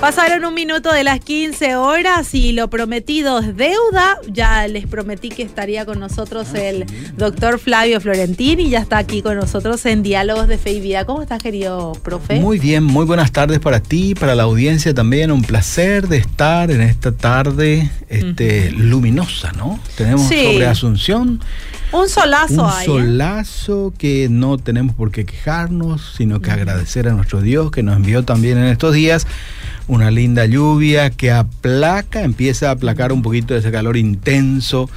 Pasaron un minuto de las 15 horas y lo prometido es deuda. Ya les prometí que estaría con nosotros Ah, el doctor Flavio Florentín y ya está aquí con nosotros en Diálogos de Fe y Vida. ¿Cómo estás, querido profe? Muy bien, muy buenas tardes para ti, para la audiencia también. Un placer de estar en esta tarde este, luminosa, ¿no? Tenemos Sí. sobre Asunción un solazo un ahí. ¿eh? solazo que no tenemos por qué quejarnos, sino que agradecer a nuestro Dios que nos envió también en estos días una linda lluvia que aplaca, empieza a aplacar un poquito de ese calor intenso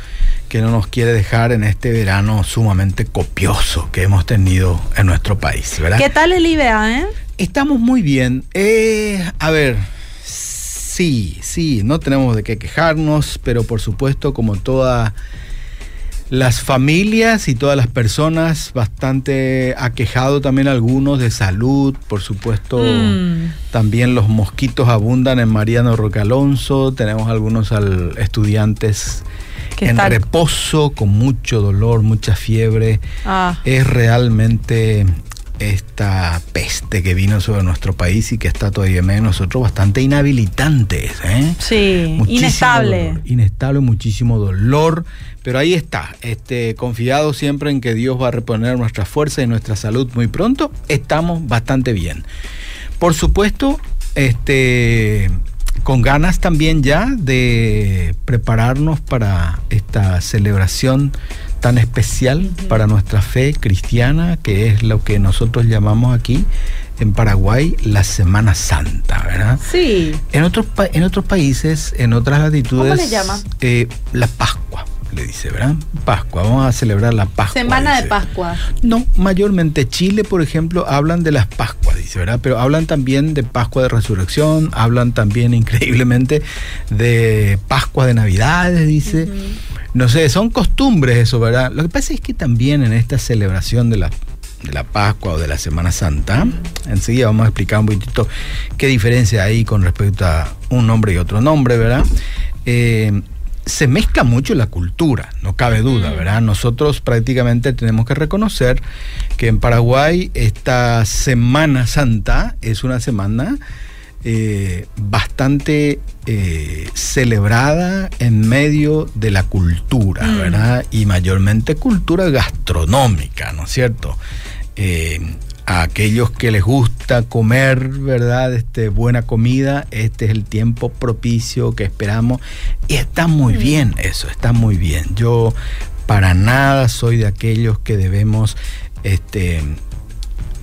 que no nos quiere dejar en este verano sumamente copioso que hemos tenido en nuestro país, ¿verdad? ¿Qué tal el IBA, eh? Estamos muy bien. Eh, a ver, sí, sí, no tenemos de qué quejarnos, pero por supuesto, como todas las familias y todas las personas, bastante aquejado también algunos de salud, por supuesto. Mm. También los mosquitos abundan en Mariano Roque Alonso. Tenemos algunos al- estudiantes en reposo, con mucho dolor, mucha fiebre Ah, es realmente esta peste que vino sobre nuestro país y que está todavía en nosotros bastante inhabilitantes. ¿eh? sí, Muchísimo inestable. dolor, inestable, muchísimo dolor. Pero ahí está, este, confiado siempre en que Dios va a reponer nuestra fuerza y nuestra salud muy pronto. Estamos bastante bien. Por supuesto, este, con ganas también ya de prepararnos para esta celebración tan especial para nuestra fe cristiana, que es lo que nosotros llamamos aquí en Paraguay la Semana Santa, ¿verdad? Sí. En otros, pa- en otros países, en otras latitudes, ¿Cómo le llama? eh, la Pascua, le dice, ¿verdad? Pascua, vamos a celebrar la Pascua. Semana de. Pascua. No, mayormente Chile, por ejemplo, hablan de las Pascuas, dice, ¿verdad? Pero hablan también de Pascua de Resurrección, hablan también increíblemente de Pascua de Navidades, dice. No sé, son costumbres eso, ¿verdad? Lo que pasa es que también en esta celebración de la, de la Pascua o de la Semana Santa, enseguida vamos a explicar un poquitito qué diferencia hay con respecto a un nombre y otro nombre, ¿verdad? Eh, se mezcla mucho la cultura, no cabe duda, ¿verdad? Nosotros prácticamente tenemos que reconocer que en Paraguay esta Semana Santa es una semana eh, bastante eh, celebrada en medio de la cultura, Mm. ¿verdad? Y mayormente cultura gastronómica, ¿no es cierto? Eh, a aquellos que les gusta comer, ¿verdad? Este, buena comida, este es el tiempo propicio que esperamos. Y está muy bien eso, está muy bien. Yo para nada soy de aquellos que debemos, este,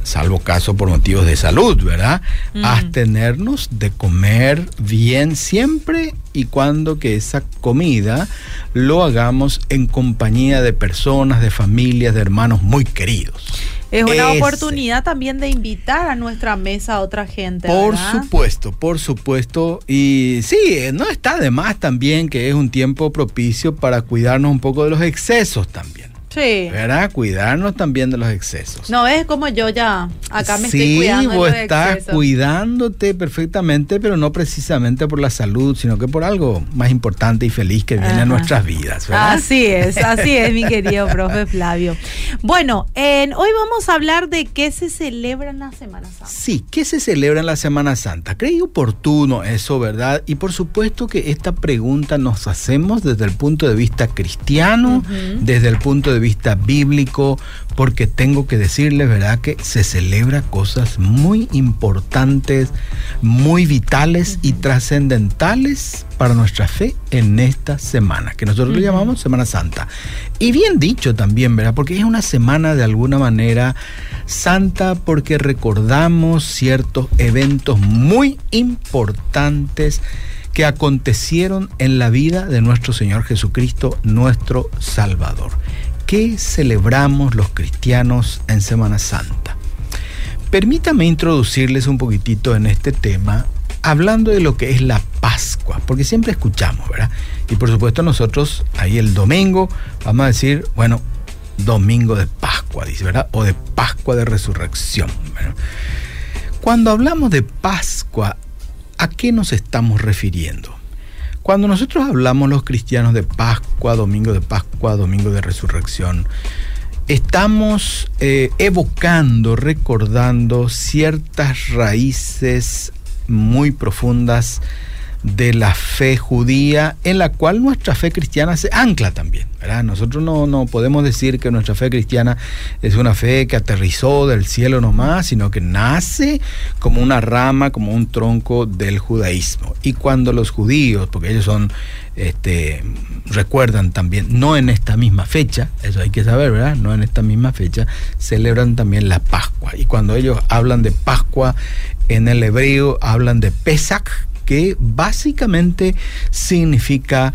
salvo caso por motivos de salud, ¿verdad? Mm. Abstenernos de comer bien siempre y cuando que esa comida lo hagamos en compañía de personas, de familias, de hermanos muy queridos. Es una Ese. oportunidad también de invitar a nuestra mesa a otra gente. Por ¿verdad? supuesto, por supuesto. Y sí, eh, no está de más también que es un tiempo propicio para cuidarnos un poco de los excesos también. Sí. ¿Verdad? Cuidarnos también de los excesos. No es como yo ya acá me estoy sí, cuidando de vos los estás excesos. cuidándote perfectamente, pero no precisamente por la salud, sino que por algo más importante y feliz que viene Ajá. en nuestras vidas, ¿verdad? Así es, así es, mi querido profe Flavio. Bueno, en- hoy vamos a hablar de qué se celebra en la Semana Santa. Sí, ¿qué se celebra en la Semana Santa? Creí oportuno eso, ¿verdad? Y por supuesto que esta pregunta nos hacemos desde el punto de vista cristiano, Ujú. desde el punto de vista bíblico, porque tengo que decirles, ¿verdad? Que se celebra cosas muy importantes, muy vitales y trascendentales para nuestra fe en esta semana, que nosotros le llamamos Semana Santa. Y bien dicho también, ¿verdad? Porque es una semana de alguna manera santa porque recordamos ciertos eventos muy importantes que acontecieron en la vida de nuestro Señor Jesucristo, nuestro Salvador. ¿Qué celebramos los cristianos en Semana Santa? Permítame introducirles un poquitito en este tema, hablando de lo que es la Pascua, porque siempre escuchamos, ¿verdad? Y por supuesto nosotros ahí el domingo vamos a decir, bueno, domingo de Pascua, dice, ¿verdad? O de Pascua de Resurrección. Cuando hablamos de Pascua, ¿a qué nos estamos refiriendo? Cuando nosotros hablamos los cristianos de Pascua, domingo de Pascua, domingo de Resurrección, estamos eh, evocando, recordando ciertas raíces muy profundas de la fe judía en la cual nuestra fe cristiana se ancla también. Nosotros no, no podemos decir que nuestra fe cristiana es una fe que aterrizó del cielo nomás, sino que nace como una rama, como un tronco del judaísmo. Y cuando los judíos, porque ellos son, este, recuerdan también, no en esta misma fecha, eso hay que saber, ¿verdad? No en esta misma fecha, celebran también la Pascua. Y cuando ellos hablan de Pascua en el hebreo, hablan de Pesach, que básicamente significa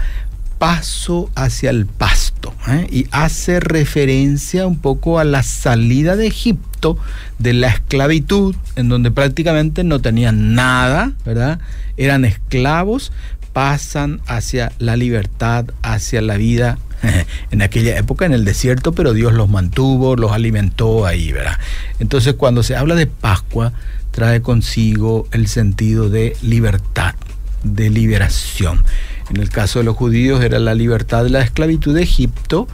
paso hacia el pasto ¿eh? y hace referencia un poco a la salida de Egipto de la esclavitud en donde prácticamente no tenían nada, ¿verdad? Eran esclavos, pasan hacia la libertad, hacia la vida en aquella época en el desierto, pero Dios los mantuvo, los alimentó ahí, ¿verdad? Entonces cuando se habla de Pascua, trae consigo el sentido de libertad, de liberación. En el caso de los judíos era la libertad de la esclavitud de Egipto.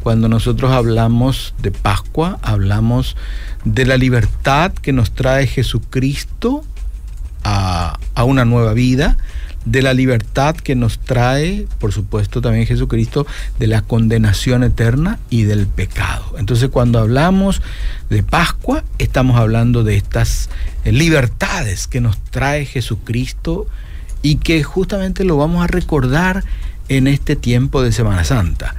Cuando nosotros hablamos de Pascua, hablamos de la libertad que nos trae Jesucristo a, a una nueva vida de la libertad que nos trae, por supuesto, también Jesucristo, de la condenación eterna y del pecado. Entonces, cuando hablamos de Pascua, estamos hablando de estas eh, libertades que nos trae Jesucristo y que justamente lo vamos a recordar en este tiempo de Semana Santa.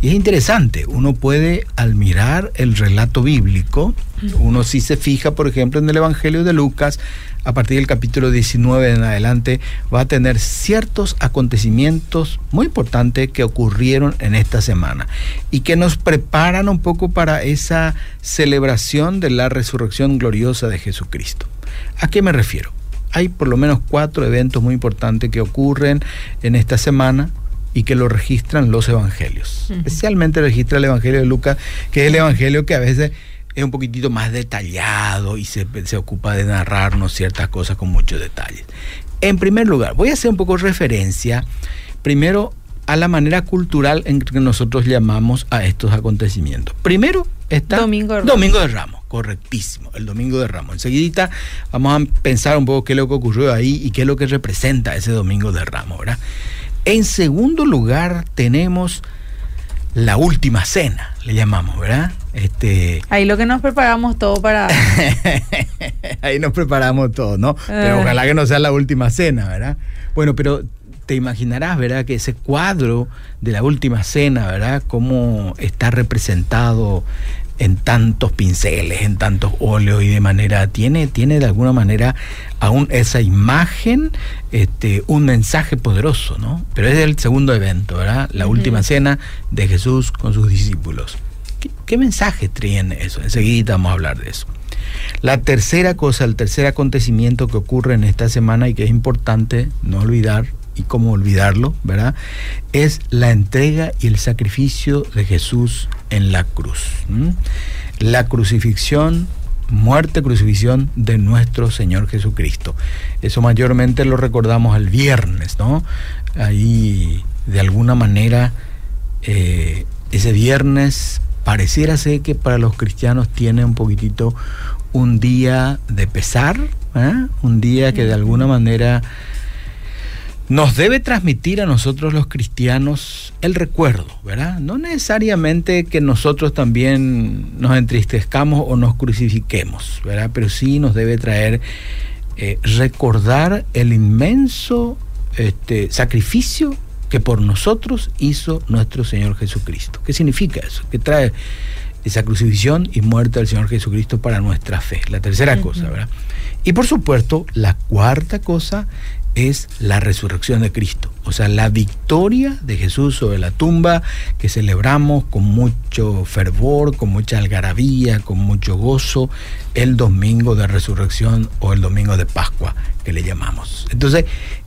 Y es interesante, uno puede al mirar el relato bíblico, uno sí se fija, por ejemplo, en el Evangelio de Lucas, a partir del capítulo 19 en adelante, va a tener ciertos acontecimientos muy importantes que ocurrieron en esta semana y que nos preparan un poco para esa celebración de la resurrección gloriosa de Jesucristo. ¿A qué me refiero? Hay por lo menos cuatro eventos muy importantes que ocurren en esta semana y que lo registran los evangelios. Especialmente registra el Evangelio de Lucas, que es el Evangelio que a veces es un poquitito más detallado y se, se ocupa de narrarnos ciertas cosas con muchos detalles. En primer lugar, voy a hacer un poco referencia primero a la manera cultural en que nosotros llamamos a estos acontecimientos. Primero está Domingo de Ramos, Domingo de Ramos correctísimo, el Domingo de Ramos. Enseguida vamos a pensar un poco qué es lo que ocurrió ahí y qué es lo que representa ese Domingo de Ramos, ¿verdad? En segundo lugar tenemos la última cena, le llamamos, ¿verdad? Este... Ahí lo que nos preparamos todo para... Ahí nos preparamos todo, ¿no? Pero ah. ojalá que no sea la última cena, ¿verdad? Bueno, pero te imaginarás, ¿verdad? Que ese cuadro de la última cena, ¿verdad? Cómo está representado en tantos pinceles, en tantos óleos y de manera, tiene, tiene de alguna manera aún esa imagen, este, un mensaje poderoso, ¿no? Pero es el segundo evento, ¿verdad? La última cena de Jesús con sus discípulos. ¿Qué, mensaje tiene eso? Enseguida vamos a hablar de eso. La tercera cosa, el tercer acontecimiento que ocurre en esta semana y que es importante no olvidar, y cómo olvidarlo, ¿verdad? Es la entrega y el sacrificio de Jesús en la cruz. La crucifixión, muerte, crucifixión de nuestro Señor Jesucristo. Eso mayormente lo recordamos el viernes, ¿no? Ahí, de alguna manera, eh, ese viernes pareciera ser que para los cristianos tiene un poquitito un día de pesar, ¿eh? un día que de alguna manera nos debe transmitir a nosotros los cristianos el recuerdo, ¿verdad? No necesariamente que nosotros también nos entristezcamos o nos crucifiquemos, ¿verdad? Pero sí nos debe traer eh, recordar el inmenso este, sacrificio que por nosotros hizo nuestro Señor Jesucristo. ¿Qué significa eso? Que trae esa crucifixión y muerte del Señor Jesucristo para nuestra fe. La tercera cosa, ¿verdad? Y por supuesto, la cuarta cosa es la resurrección de Cristo, o sea, la victoria de Jesús sobre la tumba que celebramos con mucho fervor, con mucha algarabía, con mucho gozo, el domingo de resurrección o el domingo de Pascua que le llamamos. Entonces,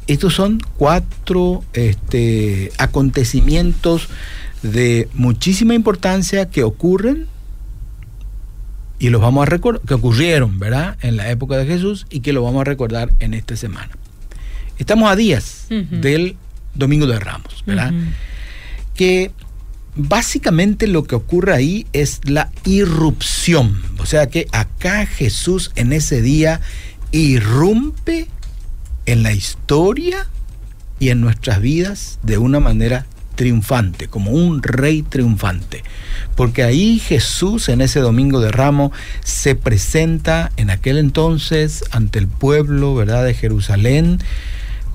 estos son cuatro este, acontecimientos de muchísima importancia que ocurren y los vamos a recordar, que ocurrieron, ¿verdad? En la época de Jesús y que lo vamos a recordar en esta semana. Estamos a días del Domingo de Ramos, ¿verdad? Que básicamente lo que ocurre ahí es la irrupción. O sea que acá Jesús en ese día irrumpe en la historia y en nuestras vidas de una manera triunfante, como un rey triunfante. Porque ahí Jesús en ese domingo de ramo se presenta en aquel entonces ante el pueblo, ¿verdad?, de Jerusalén,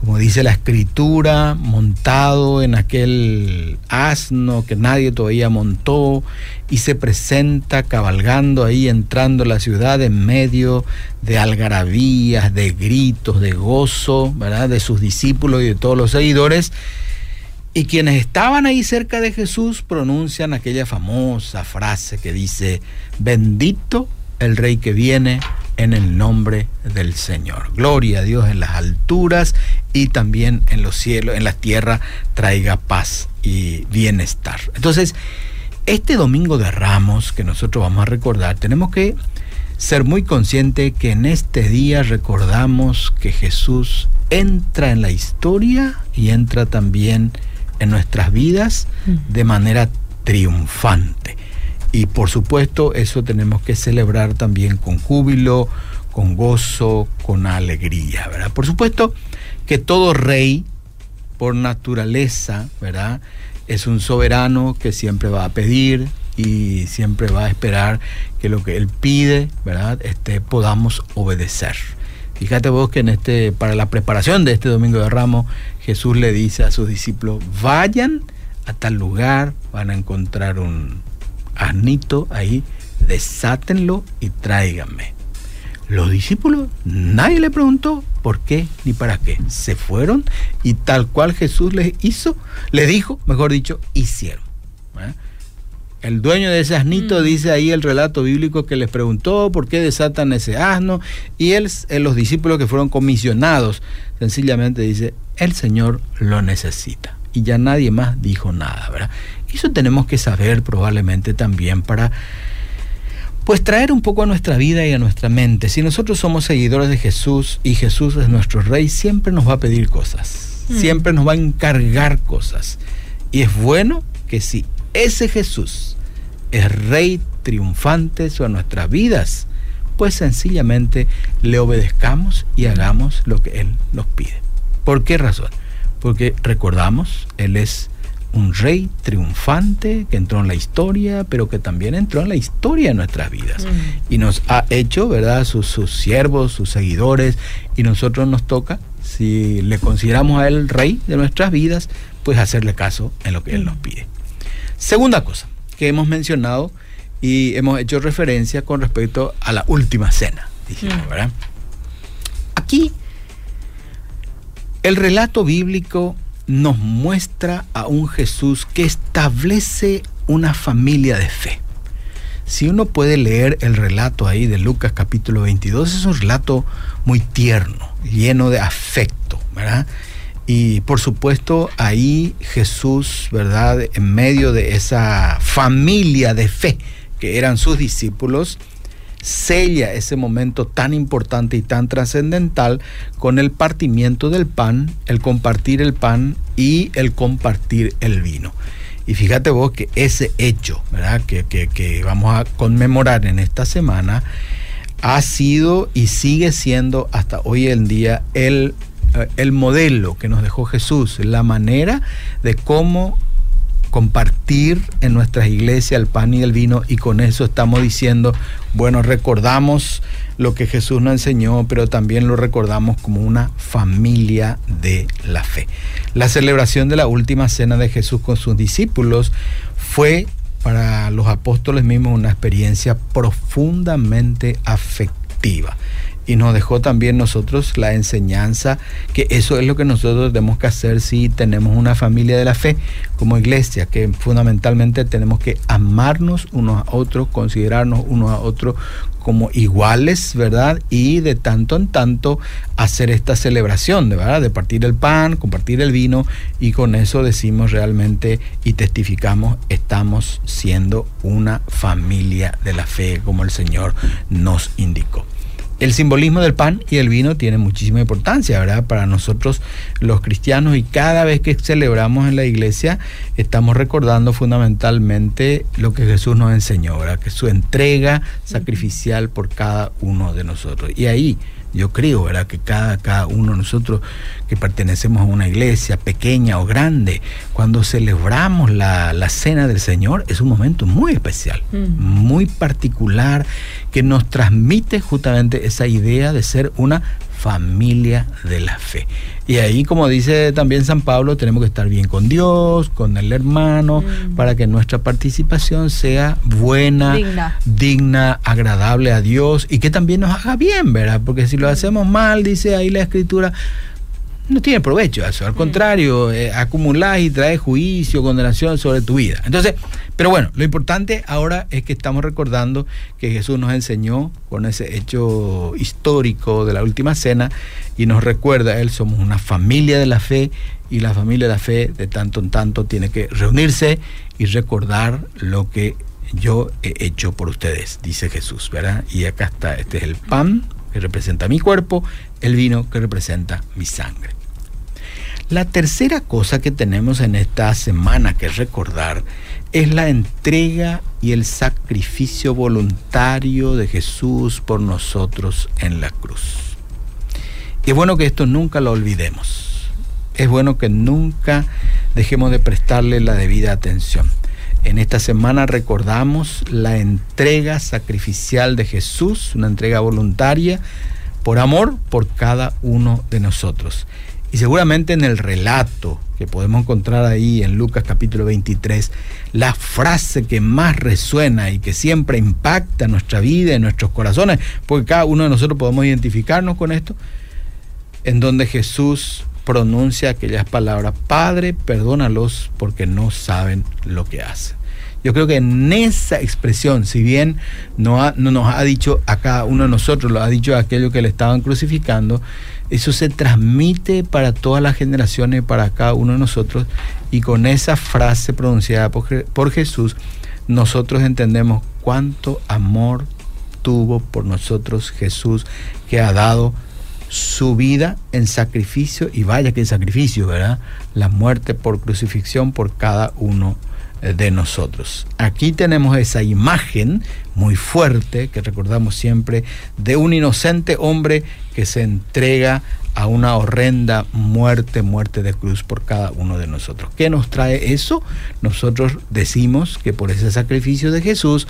como dice la escritura, montado en aquel asno que nadie todavía montó, y se presenta cabalgando ahí, entrando a la ciudad en medio de algarabías, de gritos, de gozo, ¿verdad? De sus discípulos y de todos los seguidores. Y quienes estaban ahí cerca de Jesús pronuncian aquella famosa frase que dice, bendito el rey que viene en el nombre del Señor. Gloria a Dios en las alturas y también en los cielos, en la tierra, traiga paz y bienestar. Entonces, este domingo de Ramos que nosotros vamos a recordar, tenemos que ser muy conscientes que en este día recordamos que Jesús entra en la historia y entra también en nuestras vidas de manera triunfante. Y por supuesto eso tenemos que celebrar también con júbilo, con gozo, con alegría, ¿verdad? Por supuesto que todo rey, por naturaleza, ¿verdad? Es un soberano que siempre va a pedir y siempre va a esperar que lo que él pide, ¿verdad? Este, podamos obedecer. Fíjate vos que en este, para la preparación de este Domingo de Ramos, Jesús le dice a sus discípulos, vayan a tal lugar, van a encontrar un, asnito ahí, desátenlo y tráiganme. Los discípulos, nadie le preguntó por qué ni para qué. Se fueron y tal cual Jesús les hizo, le dijo, mejor dicho, hicieron. ¿eh? El dueño de ese asnito mm. dice ahí el relato bíblico que les preguntó por qué desatan ese asno y él, eh, los discípulos que fueron comisionados, sencillamente dice, el Señor lo necesita. Y ya nadie más dijo nada, ¿verdad? Eso tenemos que saber probablemente también para pues traer un poco a nuestra vida y a nuestra mente. Si nosotros somos seguidores de Jesús y Jesús es nuestro rey, siempre nos va a pedir cosas, mm. siempre nos va a encargar cosas. Y es bueno que si ese Jesús es rey triunfante sobre nuestras vidas, pues sencillamente le obedezcamos y hagamos lo que Él nos pide. ¿Por qué razón? Porque recordamos, Él es un rey triunfante que entró en la historia, pero que también entró en la historia de nuestras vidas. Mm. Y nos ha hecho, ¿verdad?, sus, sus, siervos, sus seguidores, y nosotros nos toca, si le consideramos a él rey de nuestras vidas, pues hacerle caso en lo que él nos mm. pide. Segunda cosa que hemos mencionado y hemos hecho referencia con respecto a la última cena, dijimos, mm. ¿verdad? Aquí, el relato bíblico nos muestra a un Jesús que establece una familia de fe. Si uno puede leer el relato ahí de Lucas capítulo 22, es un relato muy tierno, lleno de afecto, ¿verdad? Y por supuesto ahí Jesús, ¿verdad? En medio de esa familia de fe que eran sus discípulos, sella ese momento tan importante y tan trascendental con el partimiento del pan, el compartir el pan y el compartir el vino. Y fíjate vos que ese hecho, ¿verdad? Que, que, vamos a conmemorar en esta semana, ha sido y sigue siendo hasta hoy en día el, eh, el modelo que nos dejó Jesús, la manera de cómo compartir en nuestras iglesias el pan y el vino y con eso estamos diciendo, bueno, recordamos lo que Jesús nos enseñó, pero también lo recordamos como una familia de la fe. La celebración de la última cena de Jesús con sus discípulos fue para los apóstoles mismos una experiencia profundamente afectiva. Y nos dejó también nosotros la enseñanza que eso es lo que nosotros tenemos que hacer si tenemos una familia de la fe como iglesia, que fundamentalmente tenemos que amarnos unos a otros, considerarnos unos a otros como iguales, ¿verdad? Y de tanto en tanto hacer esta celebración, ¿verdad? De partir el pan, compartir el vino y con eso decimos realmente y testificamos, estamos siendo una familia de la fe como el Señor nos indicó el simbolismo del pan y el vino tiene muchísima importancia, ¿verdad? Para nosotros los cristianos y cada vez que celebramos en la iglesia estamos recordando fundamentalmente lo que Jesús nos enseñó, ¿verdad? Que su entrega sacrificial por cada uno de nosotros. Y ahí yo creo, ¿verdad? Que cada, cada uno de nosotros que pertenecemos a una iglesia pequeña o grande, cuando celebramos la, cena del Señor, es un momento muy especial, mm. muy particular, que nos transmite justamente esa idea de ser una familia de la fe. Y ahí, como dice también San Pablo, tenemos que estar bien con Dios, con el hermano, mm. para que nuestra participación sea buena, digna. agradable a Dios y que también nos haga bien, ¿verdad? Porque si lo hacemos mal, dice ahí la escritura, no tiene provecho eso, al mm. contrario, eh, acumulás y traes juicio, condenación sobre tu vida. Entonces, pero bueno, lo importante ahora es que estamos recordando que Jesús nos enseñó con ese hecho histórico de la última cena y nos recuerda, Él somos una familia de la fe y la familia de la fe de tanto en tanto tiene que reunirse y recordar lo que yo he hecho por ustedes, dice Jesús, ¿verdad? Y acá está, este es el pan que representa mi cuerpo, el vino que representa mi sangre. La tercera cosa que tenemos en esta semana que recordar es la entrega y el sacrificio voluntario de Jesús por nosotros en la cruz. Y es bueno que esto nunca lo olvidemos. Es bueno que nunca dejemos de prestarle la debida atención. En esta semana recordamos la entrega sacrificial de Jesús, una entrega voluntaria por amor por cada uno de nosotros. Y seguramente en el relato que podemos encontrar ahí en Lucas capítulo 23, la frase que más resuena y que siempre impacta nuestra vida, en nuestros corazones, porque cada uno de nosotros podemos identificarnos con esto, en donde Jesús pronuncia aquellas palabras, Padre, perdónalos porque no saben lo que hacen. Yo creo que en esa expresión, si bien no, no nos ha dicho a cada uno de nosotros, lo ha dicho a aquello que le estaban crucificando, eso se transmite para todas las generaciones, para cada uno de nosotros, y con esa frase pronunciada por, por Jesús, nosotros entendemos cuánto amor tuvo por nosotros Jesús, que ha dado su vida en sacrificio, y vaya que sacrificio, ¿verdad? La muerte por crucifixión por cada uno de nosotros. Aquí tenemos esa imagen muy fuerte que recordamos siempre de un inocente hombre que se entrega a una horrenda muerte, muerte de cruz por cada uno de nosotros. ¿Qué nos trae eso? Nosotros decimos que por ese sacrificio de Jesús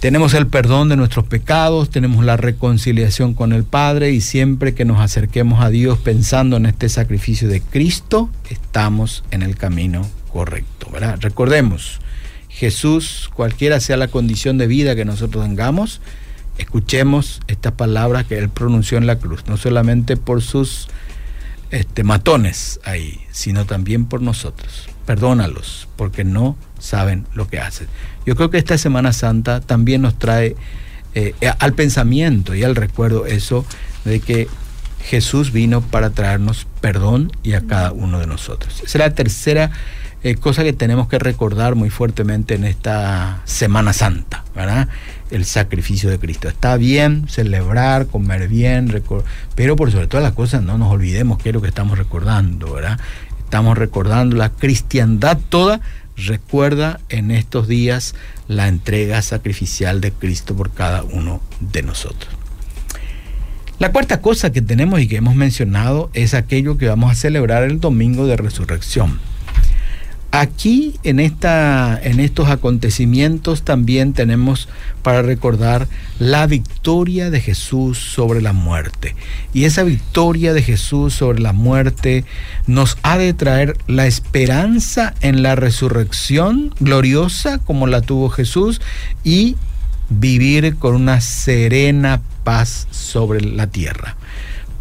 tenemos el perdón de nuestros pecados, tenemos la reconciliación con el Padre y siempre que nos acerquemos a Dios pensando en este sacrificio de Cristo, estamos en el camino correcto, ¿verdad? Recordemos, Jesús, cualquiera sea la condición de vida que nosotros tengamos, escuchemos estas palabras que Él pronunció en la cruz, no solamente por sus este, matones ahí, sino también por nosotros. Perdónalos, porque no saben lo que hacen. Yo creo que esta Semana Santa también nos trae eh, al pensamiento y al recuerdo eso de que Jesús vino para traernos perdón y a cada uno de nosotros. Esa es la tercera eh, cosa que tenemos que recordar muy fuertemente en esta Semana Santa, ¿verdad? El sacrificio de Cristo. Está bien celebrar, comer bien, pero por sobre todas las cosas no nos olvidemos qué es lo que estamos recordando, ¿verdad? Estamos recordando la cristiandad toda, recuerda en estos días la entrega sacrificial de Cristo por cada uno de nosotros. La cuarta cosa que tenemos y que hemos mencionado es aquello que vamos a celebrar el domingo de resurrección. Aquí en, esta, en estos acontecimientos también tenemos para recordar la victoria de Jesús sobre la muerte. Y esa victoria de Jesús sobre la muerte nos ha de traer la esperanza en la resurrección gloriosa como la tuvo Jesús y vivir con una serena paz sobre la tierra.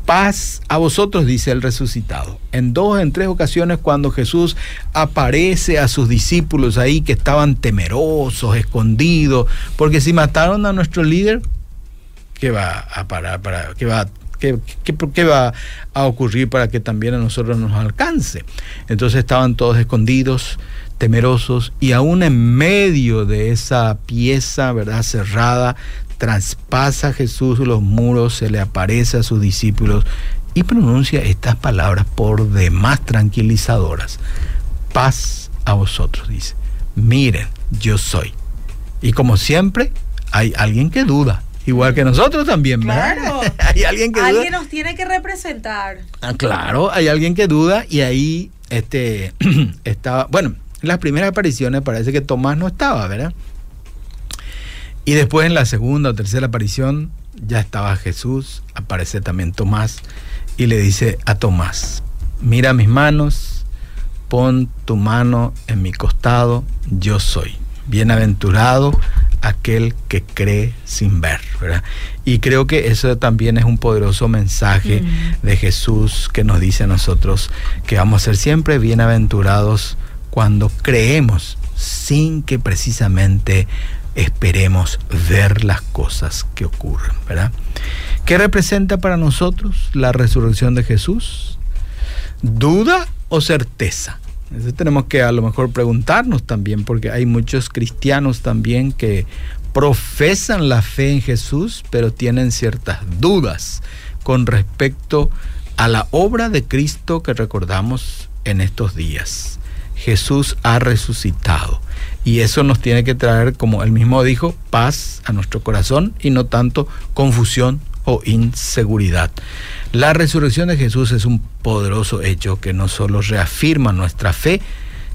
Paz a vosotros, dice el resucitado. En dos, en tres ocasiones, cuando Jesús aparece a sus discípulos ahí que estaban temerosos, escondidos, porque si mataron a nuestro líder, ¿qué va a parar? Para, ¿Qué va ¿Qué, qué, va a ocurrir para que también a nosotros nos alcance? Entonces estaban todos escondidos, temerosos, y aún en medio de esa pieza, ¿verdad? Cerrada, traspasa Jesús los muros, se le aparece a sus discípulos y pronuncia estas palabras por demás tranquilizadoras. Paz a vosotros, dice. Miren, yo soy. Y como siempre, hay alguien que duda. Igual que nosotros también, claro. hay alguien que alguien nos tiene que representar. Ah, claro, hay alguien que duda y ahí este estaba, bueno, en las primeras apariciones parece que Tomás no estaba, ¿verdad? Y después en la segunda o tercera aparición ya estaba Jesús, aparece también Tomás y le dice a Tomás, mira mis manos, pon tu mano en mi costado, yo soy. Bienaventurado aquel que cree sin ver, ¿verdad? Y creo que eso también es un poderoso mensaje mm. de Jesús que nos dice a nosotros que vamos a ser siempre bienaventurados cuando creemos sin que precisamente esperemos ver las cosas que ocurren, ¿verdad? ¿Qué representa para nosotros la resurrección de Jesús? ¿Duda o certeza? Eso tenemos que a lo mejor preguntarnos también, porque hay muchos cristianos también que profesan la fe en Jesús, pero tienen ciertas dudas con respecto a la obra de Cristo que recordamos en estos días. Jesús ha resucitado y eso nos tiene que traer, como él mismo dijo, paz a nuestro corazón y no tanto confusión o inseguridad. La resurrección de Jesús es un poderoso hecho que no solo reafirma nuestra fe,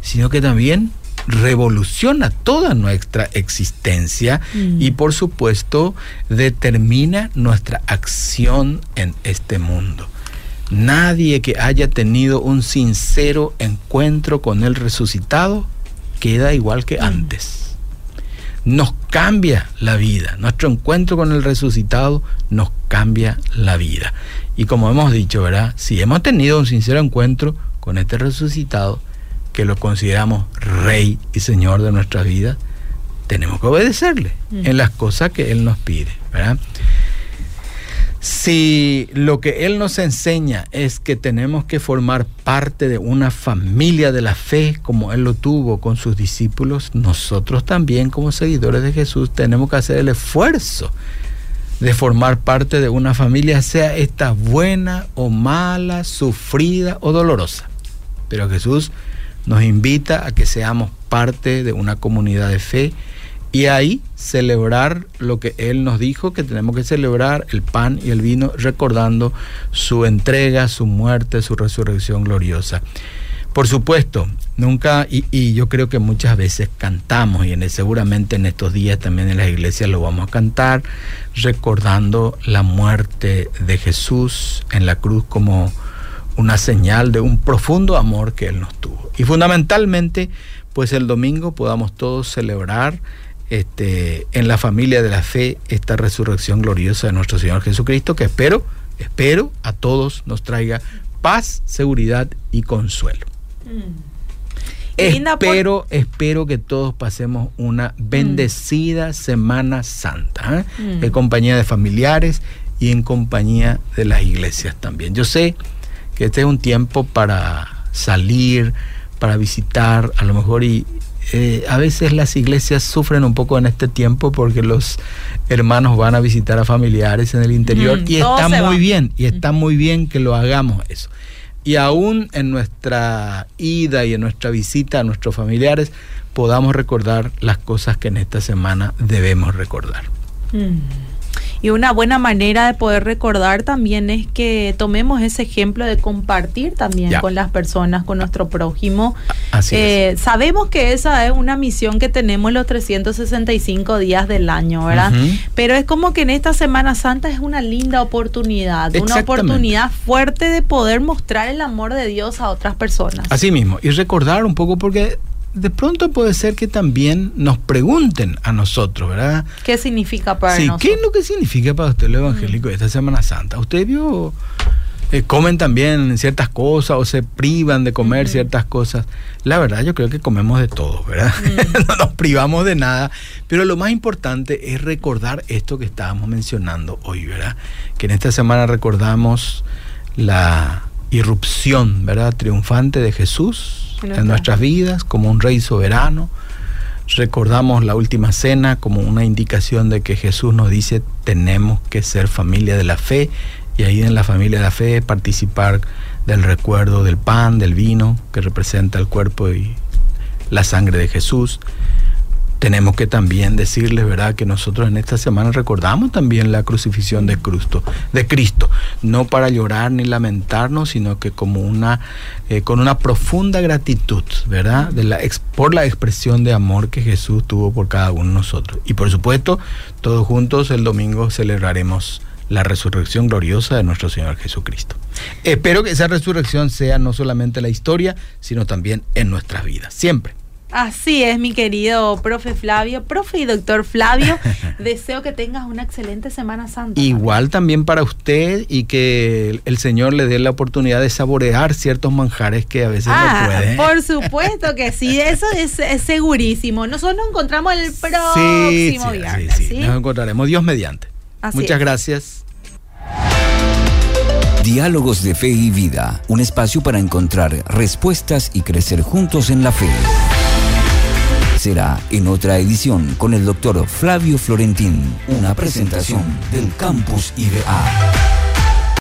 sino que también revoluciona toda nuestra existencia y mm. por supuesto determina nuestra acción en este mundo. Nadie que haya tenido un sincero encuentro con el resucitado queda igual que antes nos cambia la vida. Nuestro encuentro con el resucitado nos cambia la vida. Y como hemos dicho, ¿verdad? Si hemos tenido un sincero encuentro con este resucitado, que lo consideramos rey y señor de nuestra vida, tenemos que obedecerle en las cosas que Él nos pide, ¿verdad? Si lo que Él nos enseña es que tenemos que formar parte de una familia de la fe como Él lo tuvo con sus discípulos, nosotros también como seguidores de Jesús tenemos que hacer el esfuerzo de formar parte de una familia, sea esta buena o mala, sufrida o dolorosa. Pero Jesús nos invita a que seamos parte de una comunidad de fe y ahí celebrar lo que Él nos dijo, que tenemos que celebrar el pan y el vino, recordando su entrega, su muerte, su resurrección gloriosa. Por supuesto, nunca, y, yo creo que muchas veces cantamos, y en seguramente en estos días también en las iglesias lo vamos a cantar, recordando la muerte de Jesús en la cruz como una señal de un profundo amor que Él nos tuvo. Y fundamentalmente, pues el domingo podamos todos celebrar este, en la familia de la fe esta resurrección gloriosa de nuestro Señor Jesucristo, que espero, espero a todos nos traiga paz, seguridad y consuelo. Mm. Espero, espero que todos pasemos una bendecida Semana Santa, ¿eh? mm. en compañía de familiares y en compañía de las iglesias también. Yo sé que este es un tiempo para salir, para visitar, a lo mejor y, eh, a veces las iglesias sufren un poco en este tiempo porque los hermanos van a visitar a familiares en el interior mm, y está muy bien, y está muy bien que lo hagamos eso. Y aún en nuestra ida y en nuestra visita a nuestros familiares podamos recordar las cosas que en esta semana debemos recordar. Mm. Y una buena manera de poder recordar también es que tomemos ese ejemplo de compartir también con las personas, con nuestro prójimo. Así eh, Sabemos que esa es una misión que tenemos los 365 días del año, ¿verdad? Pero es como que en esta Semana Santa es una linda oportunidad, una oportunidad fuerte de poder mostrar el amor de Dios a otras personas. Así mismo, y recordar un poco porque de pronto puede ser que también nos pregunten a nosotros, ¿verdad? ¿Qué significa para sí, nosotros? ¿Qué es lo que significa para usted lo evangélico de esta Semana Santa? ¿Usted vio eh, comen también ciertas cosas o se privan de comer ciertas cosas. La verdad yo creo que comemos de todo, ¿verdad? no nos privamos de nada, pero lo más importante es recordar esto que estábamos mencionando hoy, ¿verdad? Que en esta semana recordamos la irrupción, ¿verdad? Triunfante de Jesús en nuestras vidas como un rey soberano. Recordamos la última cena como una indicación de que Jesús nos dice tenemos que ser familia de la fe y ahí en la familia de la fe participar del recuerdo del pan, del vino, que representa el cuerpo y la sangre de Jesús. Tenemos que también decirles, ¿verdad?, que nosotros en esta semana recordamos también la crucifixión de Cristo, de Cristo, no para llorar ni lamentarnos, sino que como una, eh, con una profunda gratitud, ¿verdad?, por la expresión de amor que Jesús tuvo por cada uno de nosotros. Y por supuesto, todos juntos el domingo celebraremos la resurrección gloriosa de nuestro Señor Jesucristo. Espero que esa resurrección sea no solamente la historia, sino también en nuestras vidas, siempre. Así es, mi querido profe Flavio, profe y doctor Flavio. Deseo que tengas una excelente Semana Santa. Igual también para usted y que el Señor le dé la oportunidad de saborear ciertos manjares que a veces no ah, puede. Por supuesto que sí, eso es, segurísimo. Nosotros nos encontramos el próximo sí, Sí, sí, nos encontraremos. Dios mediante. Muchas gracias. Diálogos de Fe y Vida, un espacio para encontrar respuestas y crecer juntos en la fe. Será en otra edición con el doctor Flavio Florentín, una presentación del Campus IBA.